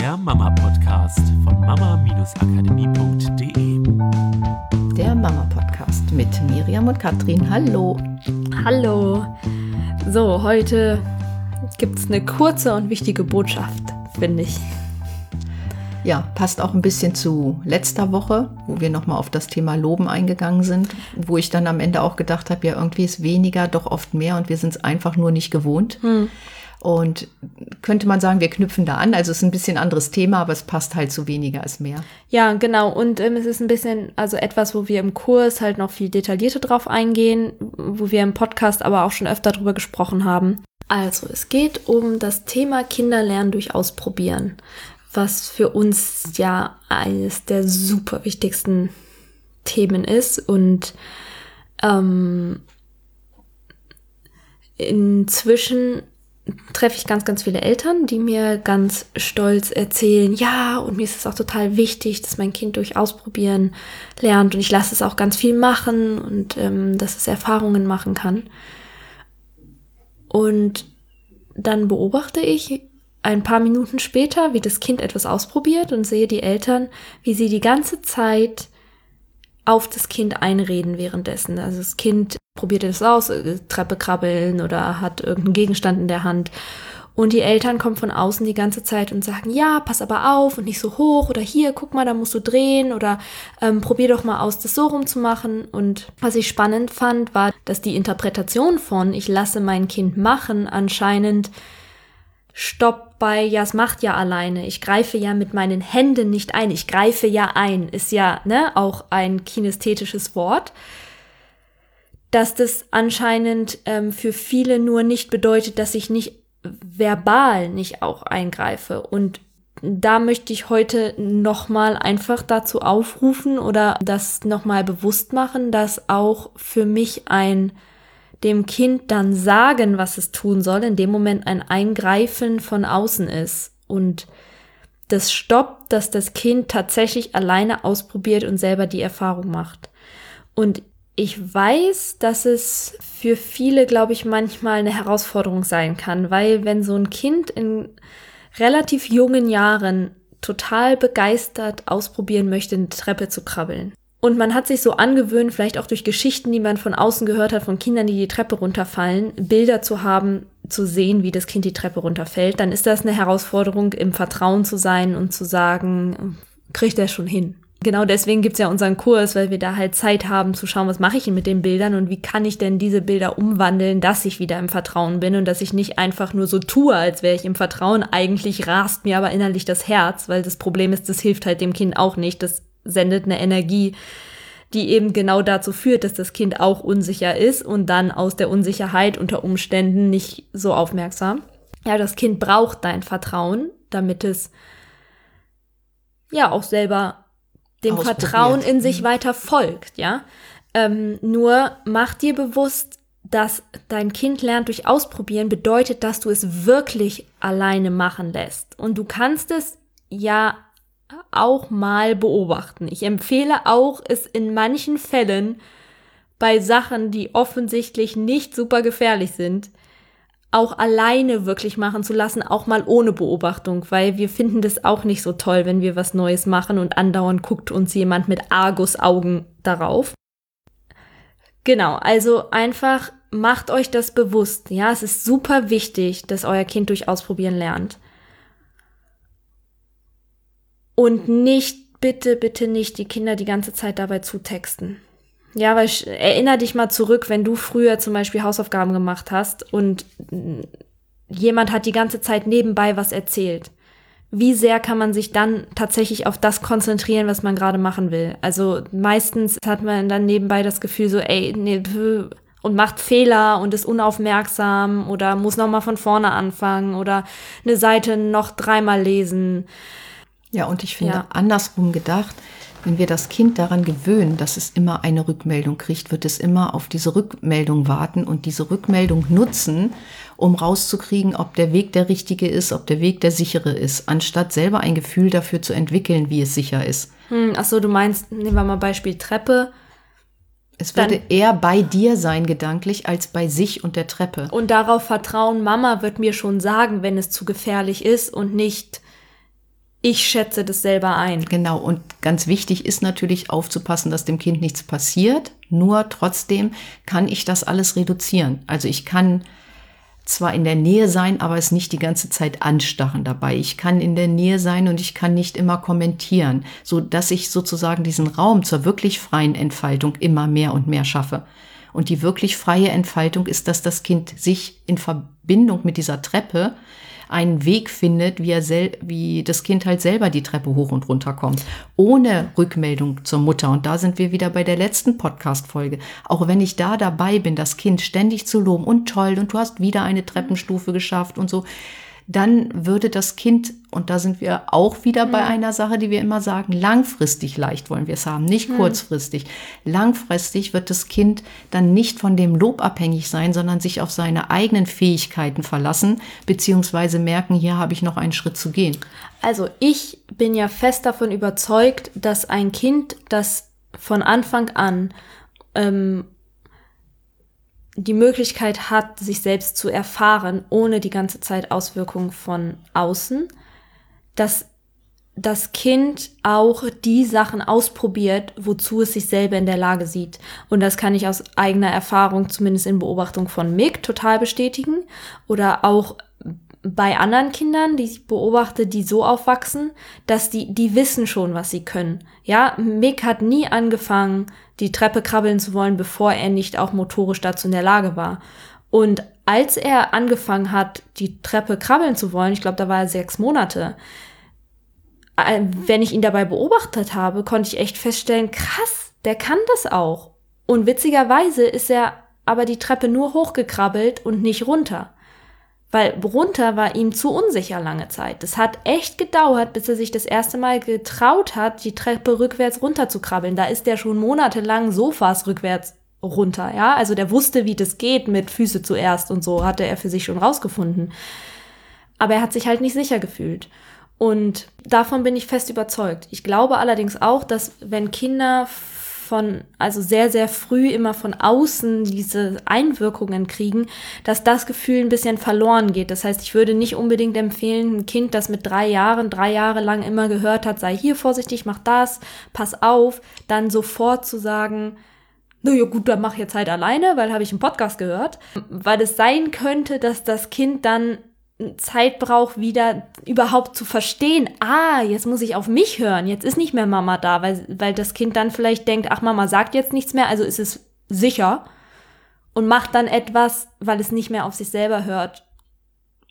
der Mama-Podcast von mama-akademie.de. Der Mama-Podcast mit Miriam und Katrin. Hallo. Hallo. So, heute gibt es eine kurze und wichtige Botschaft, finde ich. Ja, passt auch ein bisschen zu letzter Woche, wo wir nochmal auf das Thema Loben eingegangen sind, wo ich dann am Ende auch gedacht habe, ja, irgendwie ist weniger doch oft mehr und wir sind es einfach nur nicht gewohnt. Hm. Und könnte man sagen, wir knüpfen da an. Also es ist ein bisschen anderes Thema, aber es passt halt zu weniger als mehr. Ja, genau. Und ähm, es ist ein bisschen, also etwas, wo wir im Kurs halt noch viel detaillierter drauf eingehen, wo wir im Podcast aber auch schon öfter drüber gesprochen haben. Also, es geht um das Thema Kinderlernen durch Ausprobieren was für uns ja eines der super wichtigsten Themen ist. Und ähm, inzwischen treffe ich ganz, ganz viele Eltern, die mir ganz stolz erzählen, ja, und mir ist es auch total wichtig, dass mein Kind durch Ausprobieren lernt und ich lasse es auch ganz viel machen und ähm, dass es Erfahrungen machen kann. Und dann beobachte ich ein paar Minuten später, wie das Kind etwas ausprobiert und sehe die Eltern, wie sie die ganze Zeit auf das Kind einreden währenddessen. Also das Kind probiert es aus, äh, Treppe krabbeln oder hat irgendeinen Gegenstand in der Hand. Und die Eltern kommen von außen die ganze Zeit und sagen, ja, pass aber auf und nicht so hoch oder hier, guck mal, da musst du drehen oder ähm, probier doch mal aus, das so rumzumachen. Und was ich spannend fand, war, dass die Interpretation von ich lasse mein Kind machen anscheinend Stopp bei, ja, es macht ja alleine. Ich greife ja mit meinen Händen nicht ein. Ich greife ja ein. Ist ja, ne, auch ein kinästhetisches Wort. Dass das anscheinend ähm, für viele nur nicht bedeutet, dass ich nicht verbal nicht auch eingreife. Und da möchte ich heute nochmal einfach dazu aufrufen oder das nochmal bewusst machen, dass auch für mich ein dem Kind dann sagen, was es tun soll, in dem Moment ein Eingreifen von außen ist und das stoppt, dass das Kind tatsächlich alleine ausprobiert und selber die Erfahrung macht. Und ich weiß, dass es für viele, glaube ich, manchmal eine Herausforderung sein kann, weil wenn so ein Kind in relativ jungen Jahren total begeistert ausprobieren möchte, eine Treppe zu krabbeln, und man hat sich so angewöhnt, vielleicht auch durch Geschichten, die man von außen gehört hat, von Kindern, die die Treppe runterfallen, Bilder zu haben, zu sehen, wie das Kind die Treppe runterfällt. Dann ist das eine Herausforderung, im Vertrauen zu sein und zu sagen, kriegt er schon hin. Genau deswegen gibt's ja unseren Kurs, weil wir da halt Zeit haben zu schauen, was mache ich denn mit den Bildern und wie kann ich denn diese Bilder umwandeln, dass ich wieder im Vertrauen bin und dass ich nicht einfach nur so tue, als wäre ich im Vertrauen. Eigentlich rast mir aber innerlich das Herz, weil das Problem ist, das hilft halt dem Kind auch nicht. Das sendet eine Energie, die eben genau dazu führt, dass das Kind auch unsicher ist und dann aus der Unsicherheit unter Umständen nicht so aufmerksam. Ja, das Kind braucht dein Vertrauen, damit es ja auch selber dem Vertrauen in sich mhm. weiter folgt, ja. Ähm, nur mach dir bewusst, dass dein Kind lernt durch Ausprobieren bedeutet, dass du es wirklich alleine machen lässt. Und du kannst es ja auch mal beobachten. Ich empfehle auch, es in manchen Fällen bei Sachen, die offensichtlich nicht super gefährlich sind, auch alleine wirklich machen zu lassen, auch mal ohne Beobachtung, weil wir finden das auch nicht so toll, wenn wir was Neues machen und andauernd guckt uns jemand mit Argusaugen darauf. Genau, also einfach macht euch das bewusst. Ja, es ist super wichtig, dass euer Kind durch Ausprobieren lernt und nicht, bitte, bitte nicht die Kinder die ganze Zeit dabei zutexten. Ja, weil ich, erinner dich mal zurück, wenn du früher zum Beispiel Hausaufgaben gemacht hast und jemand hat die ganze Zeit nebenbei was erzählt. Wie sehr kann man sich dann tatsächlich auf das konzentrieren, was man gerade machen will? Also meistens hat man dann nebenbei das Gefühl so, ey, nee, und macht Fehler und ist unaufmerksam oder muss nochmal von vorne anfangen oder eine Seite noch dreimal lesen. Ja, und ich finde, ja. andersrum gedacht, wenn wir das Kind daran gewöhnen, dass es immer eine Rückmeldung kriegt, wird es immer auf diese Rückmeldung warten und diese Rückmeldung nutzen, um rauszukriegen, ob der Weg der richtige ist, ob der Weg der sichere ist, anstatt selber ein Gefühl dafür zu entwickeln, wie es sicher ist. Hm, ach so, du meinst, nehmen wir mal Beispiel Treppe. Es würde eher bei dir sein, gedanklich, als bei sich und der Treppe. Und darauf vertrauen, Mama wird mir schon sagen, wenn es zu gefährlich ist und nicht ich schätze das selber ein. Genau, und ganz wichtig ist natürlich aufzupassen, dass dem Kind nichts passiert. Nur trotzdem kann ich das alles reduzieren. Also ich kann zwar in der Nähe sein, aber es nicht die ganze Zeit anstarren dabei. Ich kann in der Nähe sein und ich kann nicht immer kommentieren, so dass ich sozusagen diesen Raum zur wirklich freien Entfaltung immer mehr und mehr schaffe. Und die wirklich freie Entfaltung ist, dass das Kind sich in Verbindung mit dieser Treppe einen Weg findet, wie, er sel wie das Kind halt selber die Treppe hoch und runter kommt, ohne Rückmeldung zur Mutter. Und da sind wir wieder bei der letzten Podcast-Folge. Auch wenn ich da dabei bin, das Kind ständig zu loben und toll und du hast wieder eine Treppenstufe geschafft und so, dann würde das Kind, und da sind wir auch wieder bei einer Sache, die wir immer sagen, langfristig leicht wollen wir es haben, nicht kurzfristig. Langfristig wird das Kind dann nicht von dem Lob abhängig sein, sondern sich auf seine eigenen Fähigkeiten verlassen, beziehungsweise merken, hier habe ich noch einen Schritt zu gehen. Also ich bin ja fest davon überzeugt, dass ein Kind, das von Anfang an ähm, die Möglichkeit hat, sich selbst zu erfahren, ohne die ganze Zeit Auswirkungen von außen, dass das Kind auch die Sachen ausprobiert, wozu es sich selber in der Lage sieht. Und das kann ich aus eigener Erfahrung, zumindest in Beobachtung von Mick, total bestätigen. Oder auch bei anderen Kindern, die ich beobachte, die so aufwachsen, dass die, die wissen schon, was sie können. Ja, Mick hat nie angefangen, die Treppe krabbeln zu wollen, bevor er nicht auch motorisch dazu in der Lage war. Und als er angefangen hat, die Treppe krabbeln zu wollen, ich glaube, da war er sechs Monate, äh, wenn ich ihn dabei beobachtet habe, konnte ich echt feststellen, krass, der kann das auch. Und witzigerweise ist er aber die Treppe nur hochgekrabbelt und nicht runter. Weil runter war ihm zu unsicher lange Zeit. Das hat echt gedauert, bis er sich das erste Mal getraut hat, die Treppe rückwärts runter zu krabbeln. Da ist er schon monatelang Sofas rückwärts runter, ja. Also der wusste, wie das geht mit Füße zuerst und so, hatte er für sich schon rausgefunden. Aber er hat sich halt nicht sicher gefühlt. Und davon bin ich fest überzeugt. Ich glaube allerdings auch, dass wenn Kinder von, also sehr, sehr früh immer von außen diese Einwirkungen kriegen, dass das Gefühl ein bisschen verloren geht. Das heißt, ich würde nicht unbedingt empfehlen, ein Kind, das mit drei Jahren, drei Jahre lang immer gehört hat, sei hier vorsichtig, mach das, pass auf, dann sofort zu sagen, na ja gut, dann mach jetzt halt alleine, weil habe ich einen Podcast gehört. Weil es sein könnte, dass das Kind dann Zeit braucht, wieder überhaupt zu verstehen, ah, jetzt muss ich auf mich hören, jetzt ist nicht mehr Mama da, weil, weil das Kind dann vielleicht denkt, ach, Mama sagt jetzt nichts mehr, also ist es sicher und macht dann etwas, weil es nicht mehr auf sich selber hört.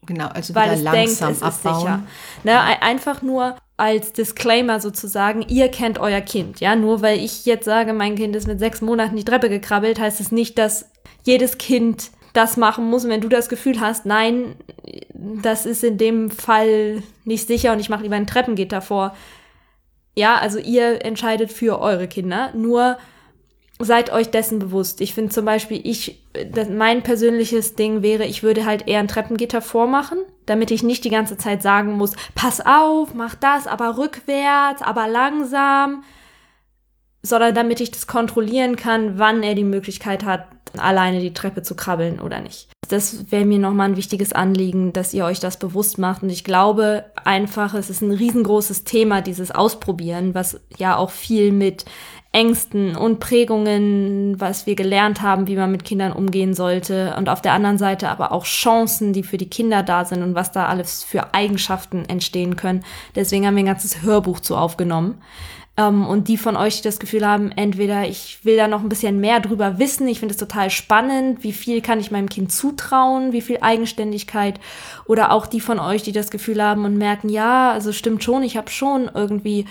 Genau, also weil es denkt, es abbauen. ist sicher. Ne, einfach nur als Disclaimer sozusagen, ihr kennt euer Kind. Ja, nur weil ich jetzt sage, mein Kind ist mit sechs Monaten die Treppe gekrabbelt, heißt es nicht, dass jedes Kind das machen muss. Wenn du das Gefühl hast, nein, das ist in dem Fall nicht sicher und ich mache lieber ein Treppengitter vor. Ja, also ihr entscheidet für eure Kinder. Nur seid euch dessen bewusst. Ich finde zum Beispiel, ich, mein persönliches Ding wäre, ich würde halt eher ein Treppengitter vormachen, damit ich nicht die ganze Zeit sagen muss, pass auf, mach das, aber rückwärts, aber langsam, sondern damit ich das kontrollieren kann, wann er die Möglichkeit hat, alleine die Treppe zu krabbeln oder nicht. Das wäre mir nochmal ein wichtiges Anliegen, dass ihr euch das bewusst macht. Und ich glaube einfach, es ist ein riesengroßes Thema, dieses Ausprobieren, was ja auch viel mit Ängsten und Prägungen, was wir gelernt haben, wie man mit Kindern umgehen sollte. Und auf der anderen Seite aber auch Chancen, die für die Kinder da sind und was da alles für Eigenschaften entstehen können. Deswegen haben wir ein ganzes Hörbuch zu aufgenommen. Ähm, und die von euch, die das Gefühl haben, entweder ich will da noch ein bisschen mehr drüber wissen, ich finde es total spannend, wie viel kann ich meinem Kind zutrauen, wie viel Eigenständigkeit. Oder auch die von euch, die das Gefühl haben und merken, ja, also stimmt schon, ich habe schon irgendwie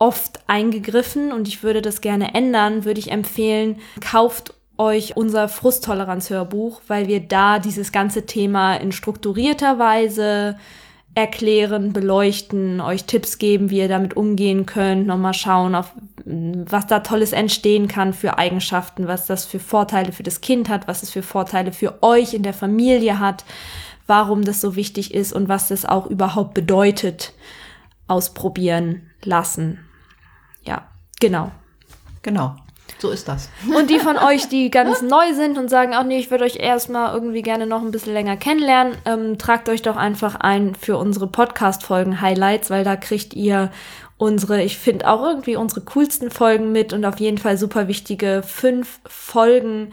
oft eingegriffen und ich würde das gerne ändern, würde ich empfehlen, kauft euch unser Frusttoleranz-Hörbuch, weil wir da dieses ganze Thema in strukturierter Weise erklären, beleuchten, euch Tipps geben, wie ihr damit umgehen könnt, nochmal schauen, auf was da Tolles entstehen kann für Eigenschaften, was das für Vorteile für das Kind hat, was es für Vorteile für euch in der Familie hat, warum das so wichtig ist und was das auch überhaupt bedeutet. Ausprobieren lassen. Ja, genau. Genau. So ist das. Und die von euch, die ganz neu sind und sagen, ach nee, ich würde euch erstmal irgendwie gerne noch ein bisschen länger kennenlernen, ähm, tragt euch doch einfach ein für unsere Podcast-Folgen-Highlights, weil da kriegt ihr unsere, ich finde auch irgendwie unsere coolsten Folgen mit und auf jeden Fall super wichtige fünf Folgen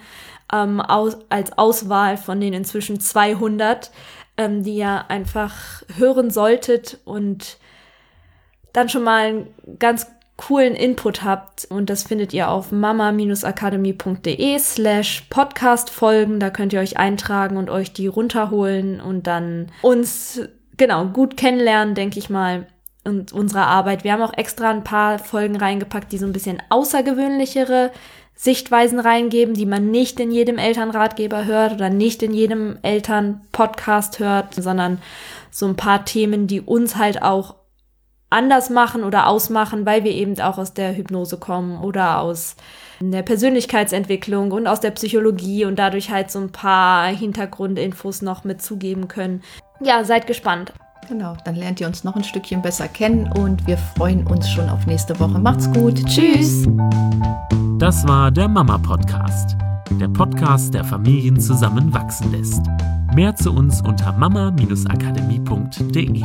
ähm, aus, als Auswahl von den inzwischen 200, ähm, die ihr einfach hören solltet und dann schon mal einen ganz coolen Input habt. Und das findet ihr auf mama-akademie.de slash podcast folgen. Da könnt ihr euch eintragen und euch die runterholen und dann uns genau gut kennenlernen, denke ich mal und unserer Arbeit. Wir haben auch extra ein paar Folgen reingepackt, die so ein bisschen außergewöhnlichere Sichtweisen reingeben, die man nicht in jedem Elternratgeber hört oder nicht in jedem Elternpodcast hört, sondern so ein paar Themen, die uns halt auch anders machen oder ausmachen, weil wir eben auch aus der Hypnose kommen oder aus der Persönlichkeitsentwicklung und aus der Psychologie und dadurch halt so ein paar Hintergrundinfos noch mitzugeben können. Ja, seid gespannt. Genau, dann lernt ihr uns noch ein Stückchen besser kennen und wir freuen uns schon auf nächste Woche. Macht's gut. Tschüss. Das war der Mama Podcast. Der Podcast, der Familien zusammenwachsen lässt. Mehr zu uns unter mama-akademie.de.